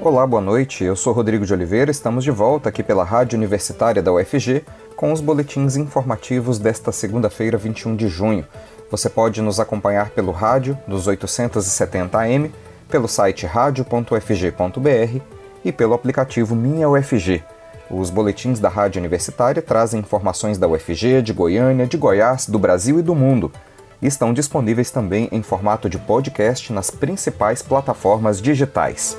Olá, boa noite. Eu sou Rodrigo de Oliveira. Estamos de volta aqui pela Rádio Universitária da UFG com os boletins informativos desta segunda-feira, 21 de junho. Você pode nos acompanhar pelo rádio dos 870 AM, pelo site radio.ufg.br e pelo aplicativo Minha UFG. Os boletins da Rádio Universitária trazem informações da UFG, de Goiânia, de Goiás, do Brasil e do mundo. Estão disponíveis também em formato de podcast nas principais plataformas digitais.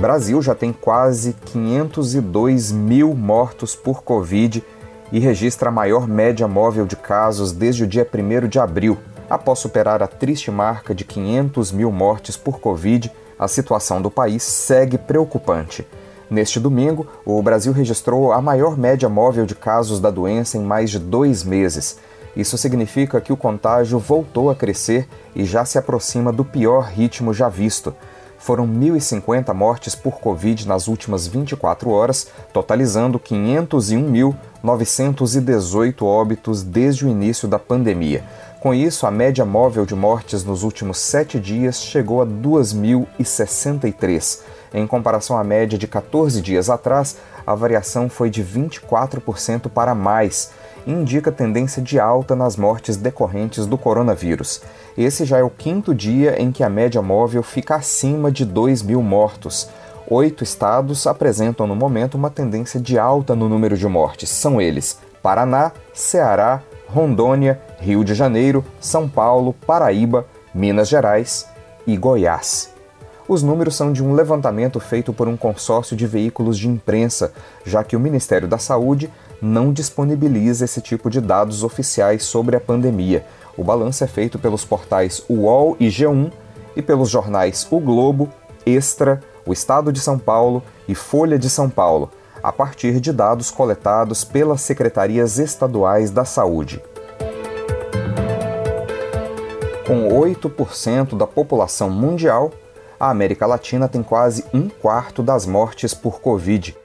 Brasil já tem quase 502 mil mortos por Covid e registra a maior média móvel de casos desde o dia 1 de abril. Após superar a triste marca de 500 mil mortes por Covid, a situação do país segue preocupante. Neste domingo, o Brasil registrou a maior média móvel de casos da doença em mais de dois meses. Isso significa que o contágio voltou a crescer e já se aproxima do pior ritmo já visto foram 1.050 mortes por Covid nas últimas 24 horas, totalizando 501.918 óbitos desde o início da pandemia. Com isso, a média móvel de mortes nos últimos sete dias chegou a 2.063. Em comparação à média de 14 dias atrás, a variação foi de 24% para mais indica tendência de alta nas mortes decorrentes do coronavírus. Esse já é o quinto dia em que a média móvel fica acima de 2 mil mortos. Oito estados apresentam no momento uma tendência de alta no número de mortes. São eles: Paraná, Ceará, Rondônia, Rio de Janeiro, São Paulo, Paraíba, Minas Gerais e Goiás. Os números são de um levantamento feito por um consórcio de veículos de imprensa, já que o Ministério da Saúde não disponibiliza esse tipo de dados oficiais sobre a pandemia. O balanço é feito pelos portais UOL e G1 e pelos jornais O Globo, Extra, O Estado de São Paulo e Folha de São Paulo, a partir de dados coletados pelas secretarias estaduais da saúde. Com 8% da população mundial, a América Latina tem quase um quarto das mortes por Covid,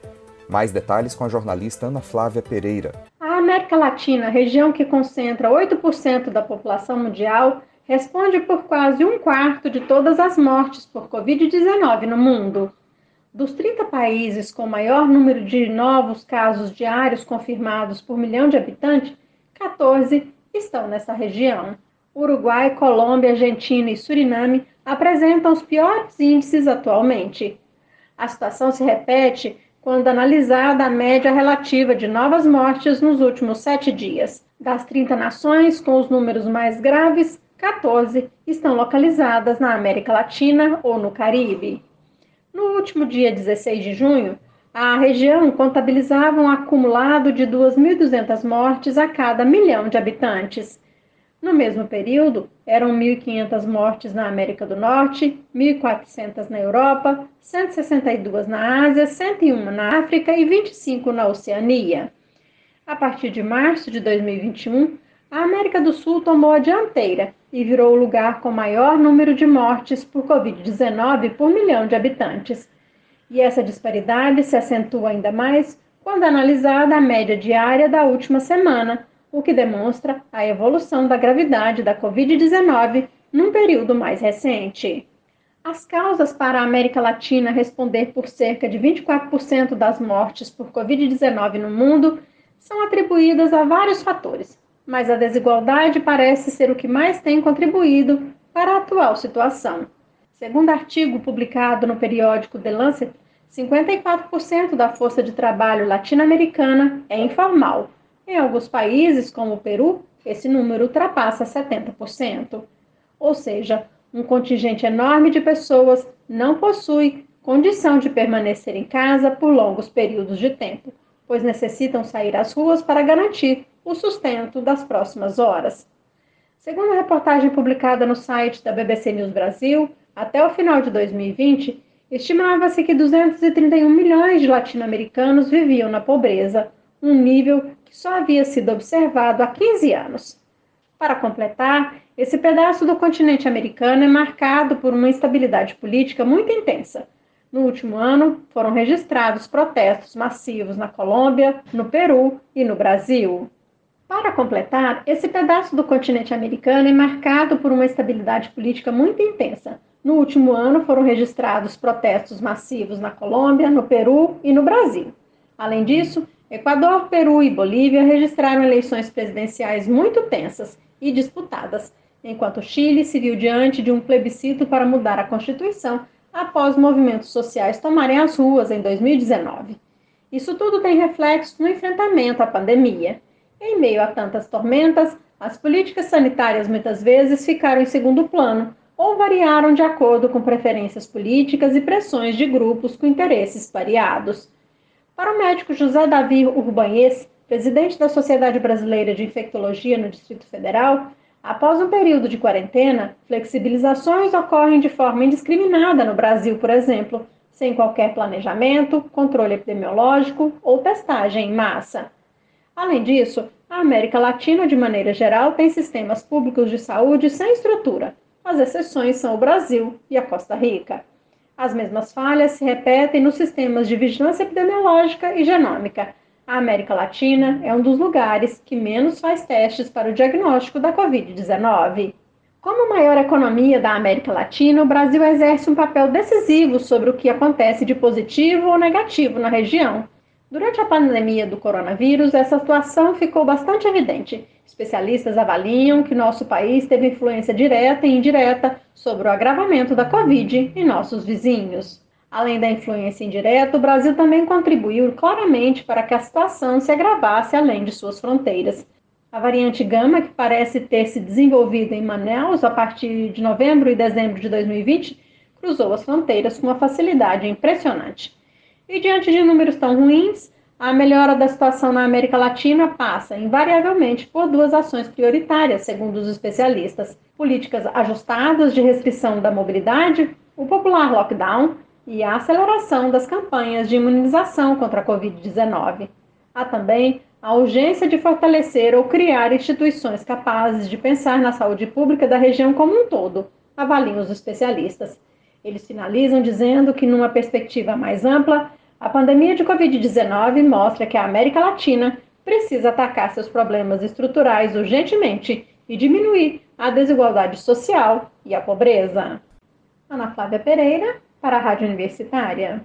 mais detalhes com a jornalista Ana Flávia Pereira. A América Latina, região que concentra 8% da população mundial, responde por quase um quarto de todas as mortes por Covid-19 no mundo. Dos 30 países com maior número de novos casos diários confirmados por milhão de habitantes, 14 estão nessa região. Uruguai, Colômbia, Argentina e Suriname apresentam os piores índices atualmente. A situação se repete quando analisada a média relativa de novas mortes nos últimos sete dias. Das 30 nações com os números mais graves, 14 estão localizadas na América Latina ou no Caribe. No último dia 16 de junho, a região contabilizava um acumulado de 2.200 mortes a cada milhão de habitantes. No mesmo período, eram 1.500 mortes na América do Norte, 1.400 na Europa, 162 na Ásia, 101 na África e 25 na Oceania. A partir de março de 2021, a América do Sul tomou a dianteira e virou o lugar com maior número de mortes por Covid-19 por milhão de habitantes. E essa disparidade se acentua ainda mais quando analisada a média diária da última semana, o que demonstra a evolução da gravidade da Covid-19 num período mais recente. As causas para a América Latina responder por cerca de 24% das mortes por Covid-19 no mundo são atribuídas a vários fatores, mas a desigualdade parece ser o que mais tem contribuído para a atual situação. Segundo artigo publicado no periódico The Lancet, 54% da força de trabalho latino-americana é informal em alguns países, como o Peru, esse número ultrapassa 70%. Ou seja, um contingente enorme de pessoas não possui condição de permanecer em casa por longos períodos de tempo, pois necessitam sair às ruas para garantir o sustento das próximas horas. Segundo a reportagem publicada no site da BBC News Brasil, até o final de 2020, estimava-se que 231 milhões de latino-americanos viviam na pobreza, um nível que só havia sido observado há 15 anos. Para completar, esse pedaço do continente americano é marcado por uma instabilidade política muito intensa. No último ano, foram registrados protestos massivos na Colômbia, no Peru e no Brasil. Para completar, esse pedaço do continente americano é marcado por uma estabilidade política muito intensa. No último ano foram registrados protestos massivos na Colômbia, no Peru e no Brasil. Além disso, Equador, Peru e Bolívia registraram eleições presidenciais muito tensas e disputadas, enquanto Chile se viu diante de um plebiscito para mudar a Constituição após movimentos sociais tomarem as ruas em 2019. Isso tudo tem reflexo no enfrentamento à pandemia. Em meio a tantas tormentas, as políticas sanitárias muitas vezes ficaram em segundo plano ou variaram de acordo com preferências políticas e pressões de grupos com interesses variados. Para o médico José Davi Urbanhes, presidente da Sociedade Brasileira de Infectologia no Distrito Federal, após um período de quarentena, flexibilizações ocorrem de forma indiscriminada no Brasil, por exemplo, sem qualquer planejamento, controle epidemiológico ou testagem em massa. Além disso, a América Latina, de maneira geral, tem sistemas públicos de saúde sem estrutura. As exceções são o Brasil e a Costa Rica. As mesmas falhas se repetem nos sistemas de vigilância epidemiológica e genômica. A América Latina é um dos lugares que menos faz testes para o diagnóstico da Covid-19. Como maior economia da América Latina, o Brasil exerce um papel decisivo sobre o que acontece de positivo ou negativo na região. Durante a pandemia do coronavírus, essa situação ficou bastante evidente Especialistas avaliam que nosso país teve influência direta e indireta sobre o agravamento da Covid em nossos vizinhos. Além da influência indireta, o Brasil também contribuiu claramente para que a situação se agravasse além de suas fronteiras. A variante Gama, que parece ter se desenvolvido em Manaus a partir de novembro e dezembro de 2020, cruzou as fronteiras com uma facilidade impressionante. E diante de números tão ruins, a melhora da situação na América Latina passa, invariavelmente, por duas ações prioritárias, segundo os especialistas: políticas ajustadas de restrição da mobilidade, o popular lockdown e a aceleração das campanhas de imunização contra a Covid-19. Há também a urgência de fortalecer ou criar instituições capazes de pensar na saúde pública da região como um todo, avaliam os especialistas. Eles finalizam dizendo que, numa perspectiva mais ampla, a pandemia de Covid-19 mostra que a América Latina precisa atacar seus problemas estruturais urgentemente e diminuir a desigualdade social e a pobreza. Ana Flávia Pereira, para a Rádio Universitária.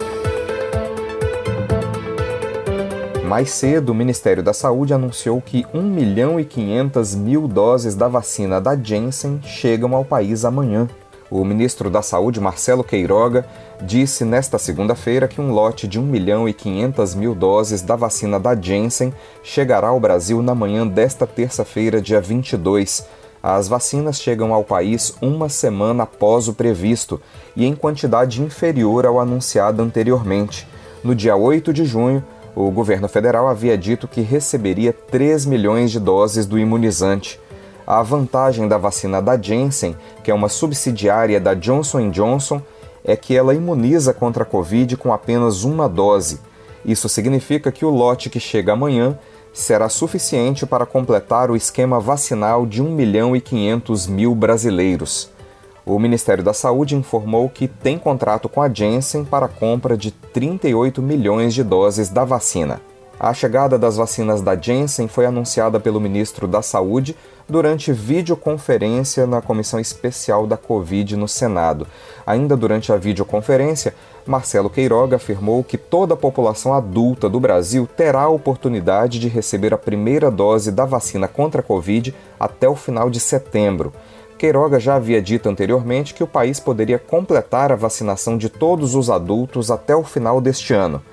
Mais cedo, o Ministério da Saúde anunciou que 1 milhão e 500 mil doses da vacina da Janssen chegam ao país amanhã. O ministro da Saúde, Marcelo Queiroga, disse nesta segunda-feira que um lote de 1 milhão e 500 mil doses da vacina da Janssen chegará ao Brasil na manhã desta terça-feira, dia 22. As vacinas chegam ao país uma semana após o previsto e em quantidade inferior ao anunciado anteriormente. No dia 8 de junho, o governo federal havia dito que receberia 3 milhões de doses do imunizante. A vantagem da vacina da Janssen, que é uma subsidiária da Johnson Johnson, é que ela imuniza contra a Covid com apenas uma dose. Isso significa que o lote que chega amanhã será suficiente para completar o esquema vacinal de 1 milhão e 500 mil brasileiros. O Ministério da Saúde informou que tem contrato com a Janssen para a compra de 38 milhões de doses da vacina. A chegada das vacinas da Janssen foi anunciada pelo ministro da Saúde durante videoconferência na Comissão Especial da Covid no Senado. Ainda durante a videoconferência, Marcelo Queiroga afirmou que toda a população adulta do Brasil terá a oportunidade de receber a primeira dose da vacina contra a Covid até o final de setembro. Queiroga já havia dito anteriormente que o país poderia completar a vacinação de todos os adultos até o final deste ano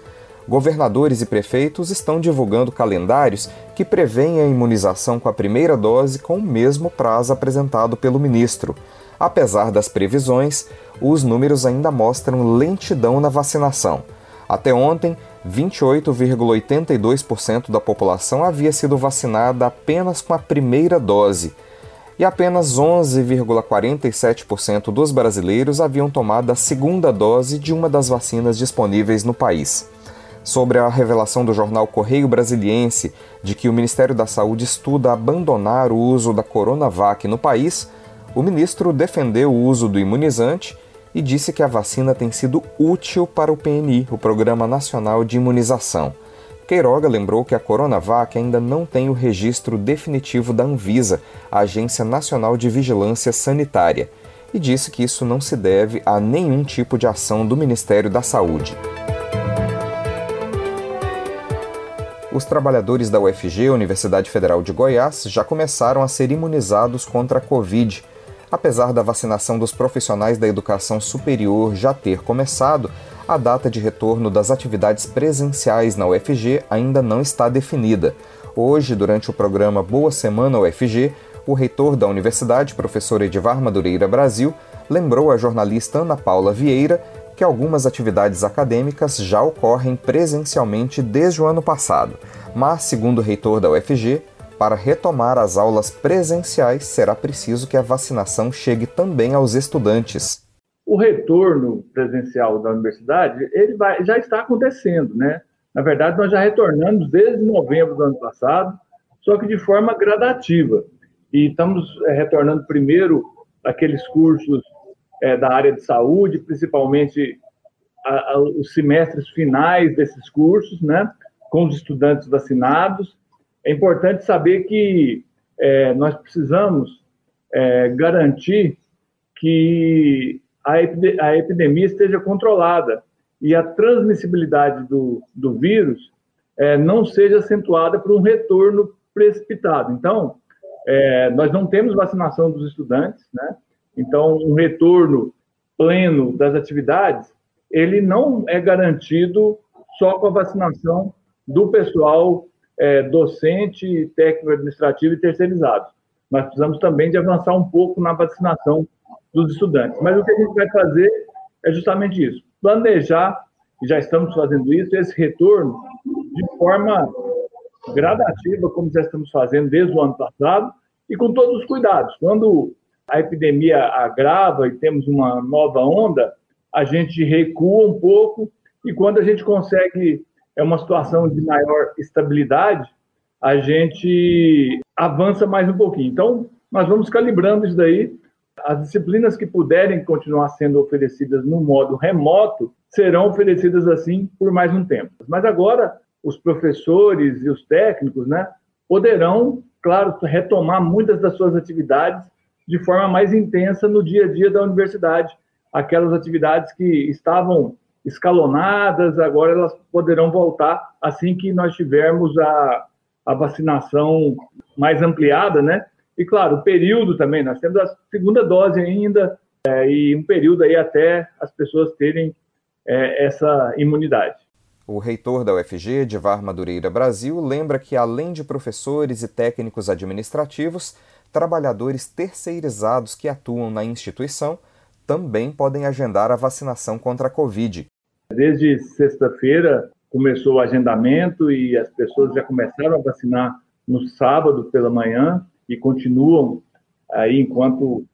governadores e prefeitos estão divulgando calendários que prevêem a imunização com a primeira dose com o mesmo prazo apresentado pelo ministro. Apesar das previsões, os números ainda mostram lentidão na vacinação. Até ontem, 28,82% da população havia sido vacinada apenas com a primeira dose e apenas 11,47% dos brasileiros haviam tomado a segunda dose de uma das vacinas disponíveis no país sobre a revelação do jornal Correio Brasiliense de que o Ministério da Saúde estuda abandonar o uso da Coronavac no país, o ministro defendeu o uso do imunizante e disse que a vacina tem sido útil para o PNI, o Programa Nacional de Imunização. Queiroga lembrou que a Coronavac ainda não tem o registro definitivo da Anvisa, a Agência Nacional de Vigilância Sanitária. e disse que isso não se deve a nenhum tipo de ação do Ministério da Saúde. Os trabalhadores da UFG, Universidade Federal de Goiás, já começaram a ser imunizados contra a Covid. Apesar da vacinação dos profissionais da educação superior já ter começado, a data de retorno das atividades presenciais na UFG ainda não está definida. Hoje, durante o programa Boa Semana UFG, o reitor da universidade, professor Edivar Madureira Brasil, lembrou a jornalista Ana Paula Vieira que algumas atividades acadêmicas já ocorrem presencialmente desde o ano passado, mas, segundo o reitor da UFG, para retomar as aulas presenciais será preciso que a vacinação chegue também aos estudantes. O retorno presencial da universidade ele vai, já está acontecendo, né? Na verdade, nós já retornamos desde novembro do ano passado, só que de forma gradativa. E estamos é, retornando primeiro aqueles cursos é, da área de saúde, principalmente a, a, os semestres finais desses cursos, né, com os estudantes vacinados. É importante saber que é, nós precisamos é, garantir que a, a, epidemia esteja controlada e a transmissibilidade do, do vírus é, não seja acentuada por um retorno precipitado. Então, é, nós não temos vacinação dos estudantes, né? Então, um retorno pleno das atividades, ele não é garantido só com a vacinação do pessoal é, docente, técnico administrativo e terceirizado. Nós precisamos também de avançar um pouco na vacinação dos estudantes. Mas o que a gente vai fazer é justamente isso: planejar, e já estamos fazendo isso, esse retorno de forma gradativa, como já estamos fazendo desde o ano passado, e com todos os cuidados. Quando a epidemia agrava e temos uma nova onda, a gente recua um pouco e quando a gente consegue é uma situação de maior estabilidade, a gente avança mais um pouquinho. Então, nós vamos calibrando isso daí. As disciplinas que puderem continuar sendo oferecidas no modo remoto serão oferecidas assim por mais um tempo. Mas agora, os professores e os técnicos né, poderão, claro, retomar muitas das suas atividades de forma mais intensa no dia a dia da universidade. Aquelas atividades que estavam escalonadas, agora elas poderão voltar assim que nós tivermos a, a vacinação mais ampliada, né? E claro, o período também, nós temos a segunda dose ainda, é, e um período aí até as pessoas terem é, essa imunidade. O reitor da UFG, Edivar Madureira Brasil, lembra que além de professores e técnicos administrativos, trabalhadores terceirizados que atuam na instituição também podem agendar a vacinação contra a Covid. Desde sexta-feira começou o agendamento e as pessoas já começaram a vacinar no sábado pela manhã e continuam aí enquanto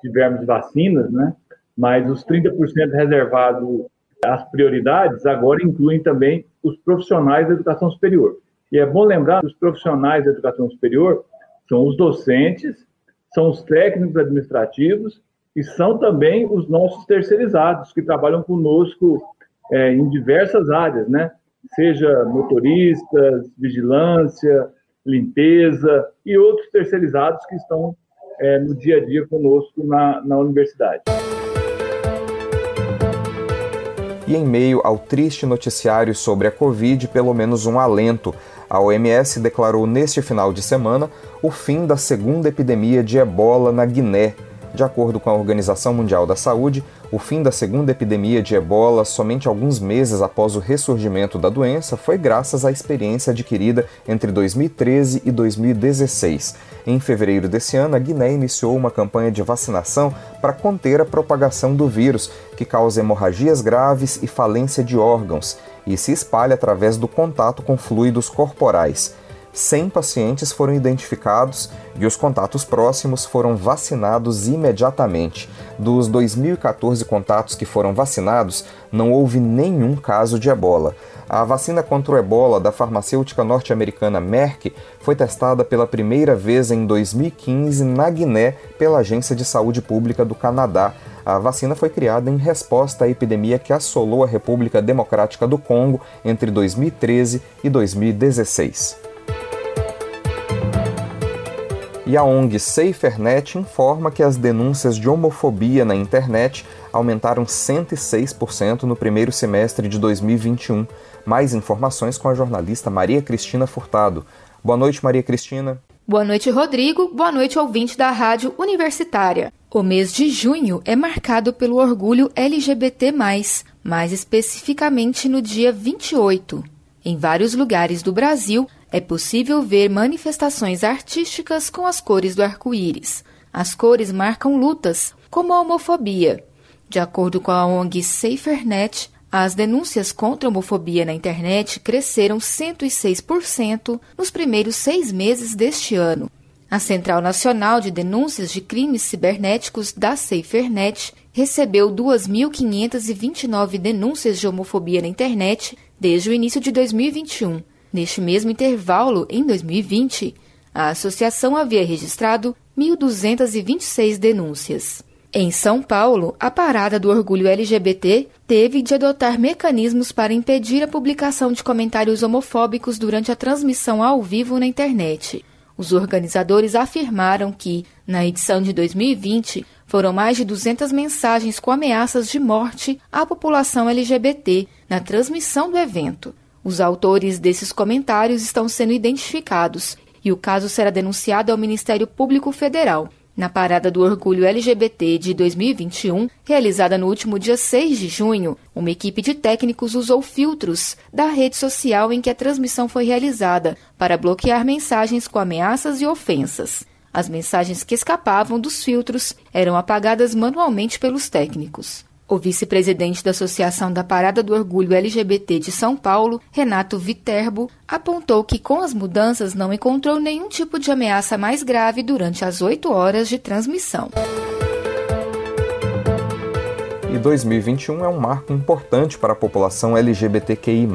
tivermos vacinas, né? Mas os 30% reservados às prioridades agora incluem também os profissionais da educação superior. E é bom lembrar que os profissionais da educação superior são os docentes, são os técnicos administrativos e são também os nossos terceirizados que trabalham conosco é, em diversas áreas, né? Seja motoristas, vigilância, limpeza e outros terceirizados que estão é, no dia a dia conosco na, na universidade. E em meio ao triste noticiário sobre a Covid, pelo menos um alento. A OMS declarou neste final de semana o fim da segunda epidemia de ebola na Guiné. De acordo com a Organização Mundial da Saúde, o fim da segunda epidemia de ebola, somente alguns meses após o ressurgimento da doença, foi graças à experiência adquirida entre 2013 e 2016. Em fevereiro desse ano, a Guiné iniciou uma campanha de vacinação para conter a propagação do vírus, que causa hemorragias graves e falência de órgãos, e se espalha através do contato com fluidos corporais. 100 pacientes foram identificados e os contatos próximos foram vacinados imediatamente. Dos 2.014 contatos que foram vacinados, não houve nenhum caso de ebola. A vacina contra o ebola da farmacêutica norte-americana Merck foi testada pela primeira vez em 2015 na Guiné pela Agência de Saúde Pública do Canadá. A vacina foi criada em resposta à epidemia que assolou a República Democrática do Congo entre 2013 e 2016. E a ONG SaferNet informa que as denúncias de homofobia na internet aumentaram 106% no primeiro semestre de 2021. Mais informações com a jornalista Maria Cristina Furtado. Boa noite, Maria Cristina. Boa noite, Rodrigo. Boa noite, ouvinte da Rádio Universitária. O mês de junho é marcado pelo orgulho LGBT, mais especificamente no dia 28. Em vários lugares do Brasil, é possível ver manifestações artísticas com as cores do arco-íris. As cores marcam lutas, como a homofobia. De acordo com a ONG SaferNet, as denúncias contra a homofobia na internet cresceram 106% nos primeiros seis meses deste ano. A Central Nacional de Denúncias de Crimes Cibernéticos da SaferNet recebeu 2.529 denúncias de homofobia na internet desde o início de 2021. Neste mesmo intervalo, em 2020, a associação havia registrado 1.226 denúncias. Em São Paulo, a Parada do Orgulho LGBT teve de adotar mecanismos para impedir a publicação de comentários homofóbicos durante a transmissão ao vivo na internet. Os organizadores afirmaram que, na edição de 2020, foram mais de 200 mensagens com ameaças de morte à população LGBT na transmissão do evento. Os autores desses comentários estão sendo identificados e o caso será denunciado ao Ministério Público Federal. Na Parada do Orgulho LGBT de 2021, realizada no último dia 6 de junho, uma equipe de técnicos usou filtros da rede social em que a transmissão foi realizada para bloquear mensagens com ameaças e ofensas. As mensagens que escapavam dos filtros eram apagadas manualmente pelos técnicos. O vice-presidente da Associação da Parada do Orgulho LGBT de São Paulo, Renato Viterbo, apontou que com as mudanças não encontrou nenhum tipo de ameaça mais grave durante as oito horas de transmissão. E 2021 é um marco importante para a população LGBTQI.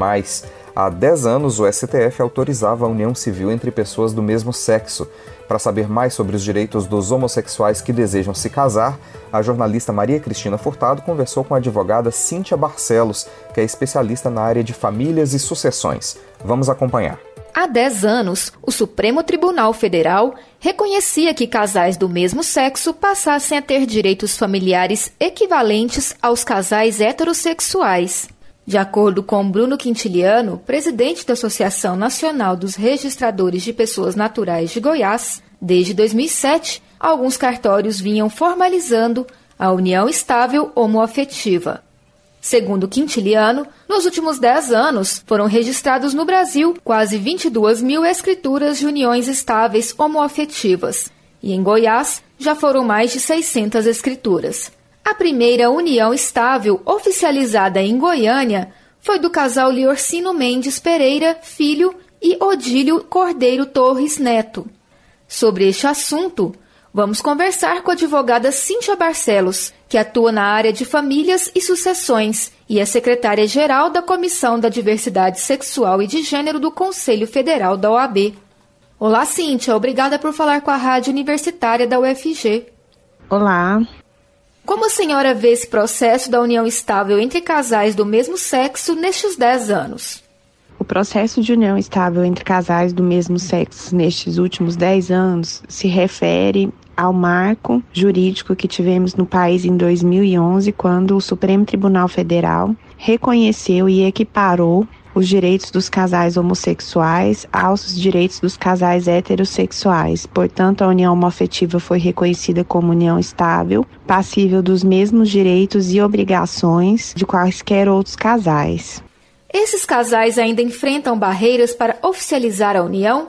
Há 10 anos, o STF autorizava a união civil entre pessoas do mesmo sexo. Para saber mais sobre os direitos dos homossexuais que desejam se casar, a jornalista Maria Cristina Furtado conversou com a advogada Cíntia Barcelos, que é especialista na área de famílias e sucessões. Vamos acompanhar. Há 10 anos, o Supremo Tribunal Federal reconhecia que casais do mesmo sexo passassem a ter direitos familiares equivalentes aos casais heterossexuais. De acordo com Bruno Quintiliano, presidente da Associação Nacional dos Registradores de Pessoas Naturais de Goiás, desde 2007, alguns cartórios vinham formalizando a união estável homoafetiva. Segundo Quintiliano, nos últimos 10 anos foram registrados no Brasil quase 22 mil escrituras de uniões estáveis homoafetivas, e em Goiás já foram mais de 600 escrituras. A primeira união estável oficializada em Goiânia foi do casal Liorcino Mendes Pereira, filho, e Odílio Cordeiro Torres Neto. Sobre este assunto, vamos conversar com a advogada Cíntia Barcelos, que atua na área de famílias e sucessões e é secretária-geral da Comissão da Diversidade Sexual e de Gênero do Conselho Federal da OAB. Olá, Cíntia. Obrigada por falar com a Rádio Universitária da UFG. Olá, como a senhora vê esse processo da união estável entre casais do mesmo sexo nestes 10 anos? O processo de união estável entre casais do mesmo sexo nestes últimos 10 anos se refere ao marco jurídico que tivemos no país em 2011, quando o Supremo Tribunal Federal reconheceu e equiparou os direitos dos casais homossexuais aos direitos dos casais heterossexuais. Portanto, a união homoafetiva foi reconhecida como união estável, passível dos mesmos direitos e obrigações de quaisquer outros casais. Esses casais ainda enfrentam barreiras para oficializar a união?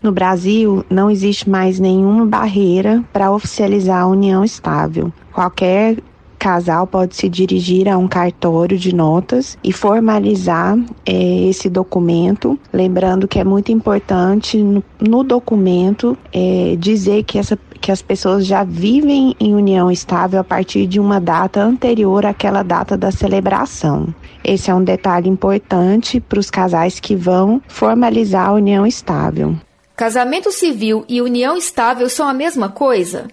No Brasil, não existe mais nenhuma barreira para oficializar a união estável. Qualquer casal pode se dirigir a um cartório de notas e formalizar é, esse documento, lembrando que é muito importante no, no documento é, dizer que, essa, que as pessoas já vivem em união estável a partir de uma data anterior àquela data da celebração. Esse é um detalhe importante para os casais que vão formalizar a união estável. Casamento civil e união estável são a mesma coisa?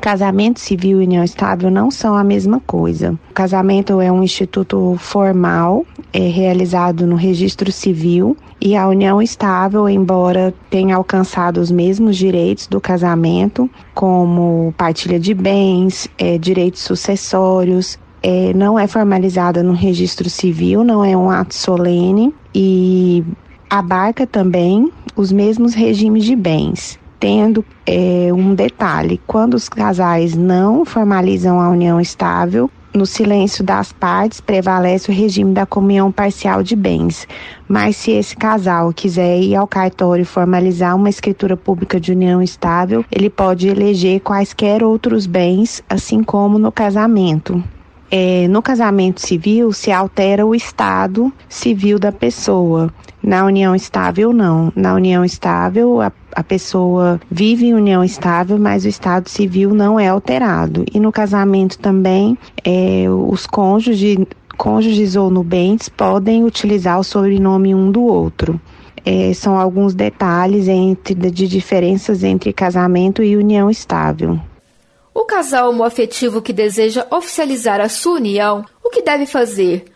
Casamento civil e união estável não são a mesma coisa. O casamento é um instituto formal, é realizado no registro civil, e a união estável, embora tenha alcançado os mesmos direitos do casamento, como partilha de bens, é, direitos sucessórios, é, não é formalizada no registro civil, não é um ato solene e abarca também os mesmos regimes de bens tendo é, um detalhe: quando os casais não formalizam a união estável, no silêncio das partes prevalece o regime da comunhão parcial de bens. Mas se esse casal quiser ir ao cartório formalizar uma escritura pública de união estável, ele pode eleger quaisquer outros bens, assim como no casamento. É, no casamento civil se altera o estado civil da pessoa. Na união estável, não. Na união estável, a, a pessoa vive em união estável, mas o estado civil não é alterado. E no casamento também, é, os cônjuges, cônjuges ou nubentes podem utilizar o sobrenome um do outro. É, são alguns detalhes entre, de diferenças entre casamento e união estável. O casal homoafetivo que deseja oficializar a sua união, o que deve fazer?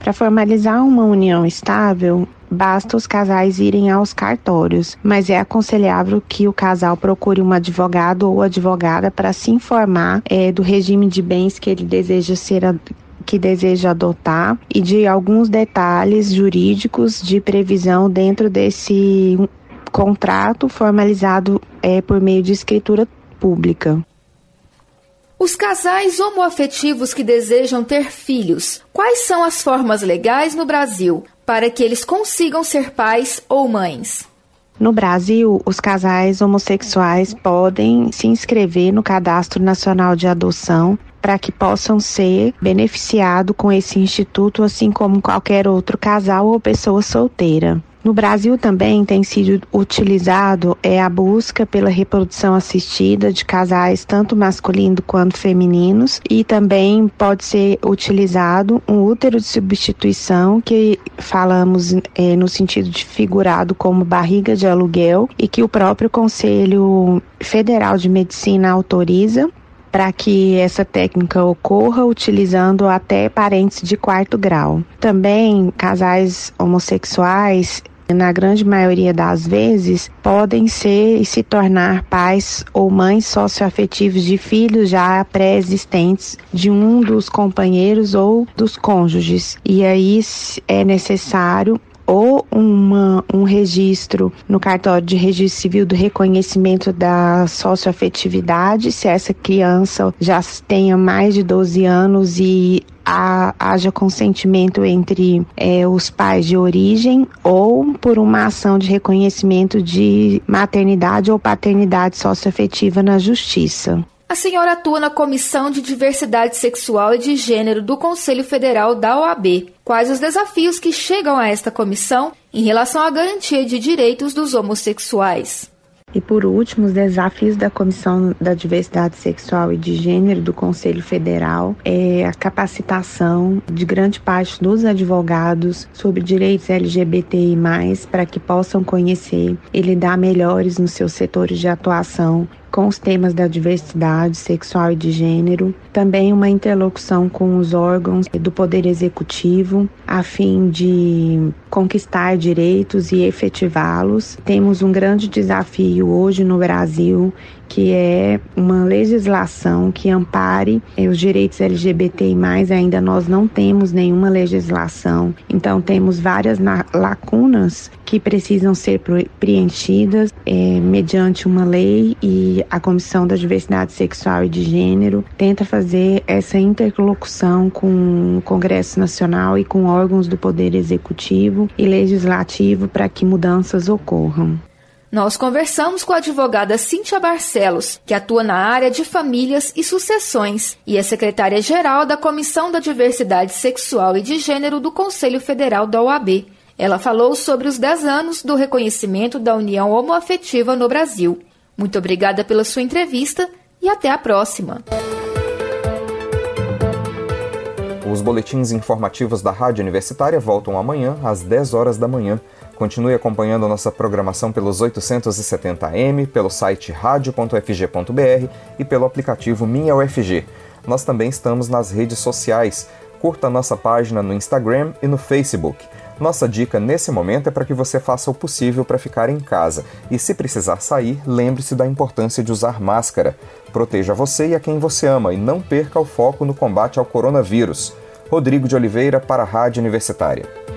Para formalizar uma união estável, basta os casais irem aos cartórios, mas é aconselhável que o casal procure um advogado ou advogada para se informar é, do regime de bens que ele deseja ser que deseja adotar e de alguns detalhes jurídicos de previsão dentro desse contrato formalizado é, por meio de escritura pública. Os casais homoafetivos que desejam ter filhos, quais são as formas legais no Brasil para que eles consigam ser pais ou mães? No Brasil, os casais homossexuais podem se inscrever no Cadastro Nacional de Adoção para que possam ser beneficiados com esse instituto, assim como qualquer outro casal ou pessoa solteira. No Brasil também tem sido utilizado é a busca pela reprodução assistida de casais tanto masculinos quanto femininos e também pode ser utilizado um útero de substituição que falamos é, no sentido de figurado como barriga de aluguel e que o próprio Conselho Federal de Medicina autoriza para que essa técnica ocorra utilizando até parentes de quarto grau. Também casais homossexuais na grande maioria das vezes, podem ser e se tornar pais ou mães socioafetivos de filhos já pré-existentes de um dos companheiros ou dos cônjuges. E aí é necessário ou uma, um registro no cartório de registro civil do reconhecimento da socioafetividade, se essa criança já tenha mais de 12 anos e haja consentimento entre é, os pais de origem ou por uma ação de reconhecimento de maternidade ou paternidade socioafetiva na justiça. A senhora atua na Comissão de Diversidade Sexual e de Gênero do Conselho Federal da OAB. Quais os desafios que chegam a esta comissão em relação à garantia de direitos dos homossexuais? E por último, os desafios da Comissão da Diversidade Sexual e de Gênero do Conselho Federal é a capacitação de grande parte dos advogados sobre direitos LGBTI+, para que possam conhecer e lidar melhores nos seus setores de atuação com os temas da diversidade sexual e de gênero, também uma interlocução com os órgãos do Poder Executivo, a fim de conquistar direitos e efetivá-los. Temos um grande desafio hoje no Brasil que é uma legislação que ampare eh, os direitos LGBTI+, ainda nós não temos nenhuma legislação. Então temos várias lacunas que precisam ser preenchidas é, mediante uma lei e a Comissão da Diversidade Sexual e de Gênero tenta fazer essa interlocução com o Congresso Nacional e com órgãos do Poder Executivo e Legislativo para que mudanças ocorram. Nós conversamos com a advogada Cíntia Barcelos, que atua na área de famílias e sucessões e é secretária-geral da Comissão da Diversidade Sexual e de Gênero do Conselho Federal da OAB. Ela falou sobre os 10 anos do reconhecimento da união homoafetiva no Brasil. Muito obrigada pela sua entrevista e até a próxima. Os boletins informativos da Rádio Universitária voltam amanhã às 10 horas da manhã Continue acompanhando a nossa programação pelos 870m, pelo site radio.fg.br e pelo aplicativo Minha UFG. Nós também estamos nas redes sociais. Curta nossa página no Instagram e no Facebook. Nossa dica nesse momento é para que você faça o possível para ficar em casa e, se precisar sair, lembre-se da importância de usar máscara. Proteja você e a quem você ama e não perca o foco no combate ao coronavírus. Rodrigo de Oliveira para a Rádio Universitária.